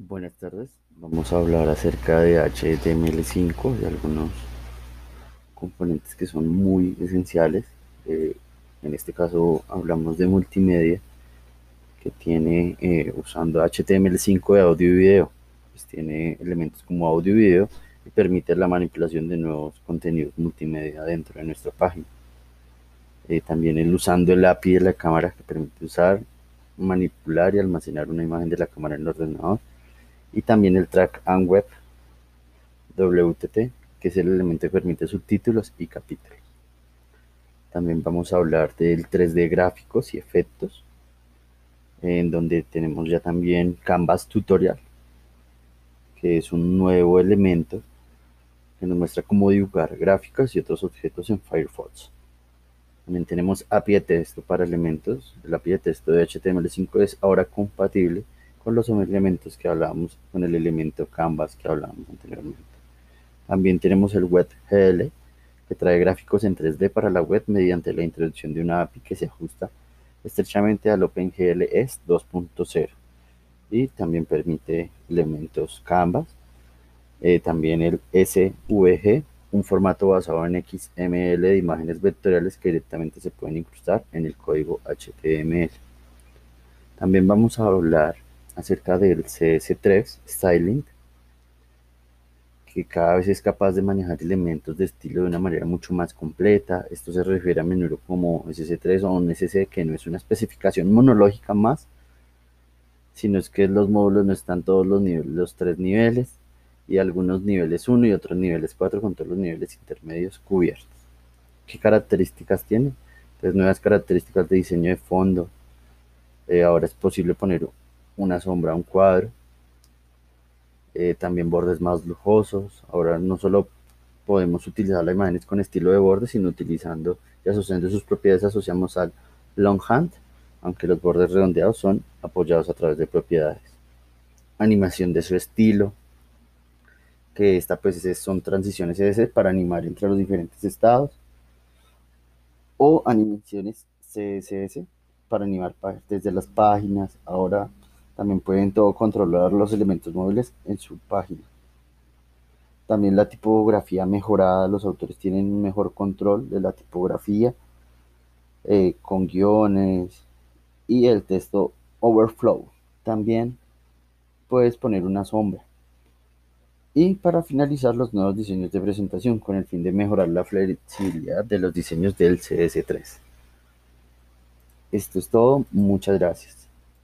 Buenas tardes, vamos a hablar acerca de HTML5 y algunos componentes que son muy esenciales. Eh, en este caso hablamos de multimedia que tiene eh, usando HTML5 de audio y video. Pues tiene elementos como audio y video y permite la manipulación de nuevos contenidos multimedia dentro de nuestra página. Eh, también el usando el API de la cámara que permite usar, manipular y almacenar una imagen de la cámara en el ordenador y también el track and web WTT, que es el elemento que permite subtítulos y capítulos. También vamos a hablar del 3D gráficos y efectos, en donde tenemos ya también Canvas Tutorial, que es un nuevo elemento que nos muestra cómo dibujar gráficos y otros objetos en Firefox. También tenemos API de texto para elementos. El API de texto de HTML5 es ahora compatible con los elementos que hablamos, con el elemento canvas que hablábamos anteriormente. También tenemos el WebGL, que trae gráficos en 3D para la web mediante la introducción de una API que se ajusta estrechamente al OpenGLS 2.0 y también permite elementos canvas. Eh, también el SVG, un formato basado en XML de imágenes vectoriales que directamente se pueden incrustar en el código HTML. También vamos a hablar acerca del CS3 Styling, que cada vez es capaz de manejar elementos de estilo de una manera mucho más completa. Esto se refiere a menudo como SS3 o un SS, que no es una especificación monológica más, sino es que los módulos no están todos los, niveles, los tres niveles y algunos niveles 1 y otros niveles 4 con todos los niveles intermedios cubiertos. ¿Qué características tiene? Pues nuevas características de diseño de fondo. Eh, ahora es posible poner una sombra, un cuadro. Eh, también bordes más lujosos. Ahora no solo podemos utilizar las imágenes con estilo de borde, sino utilizando y asociando sus propiedades asociamos al longhand, aunque los bordes redondeados son apoyados a través de propiedades. Animación de su estilo, que esta pues son transiciones S para animar entre los diferentes estados, o animaciones CSS para animar desde las páginas. Ahora también pueden todo controlar los elementos móviles en su página. También la tipografía mejorada, los autores tienen un mejor control de la tipografía eh, con guiones y el texto overflow. También puedes poner una sombra. Y para finalizar los nuevos diseños de presentación con el fin de mejorar la flexibilidad de los diseños del CS3. Esto es todo, muchas gracias.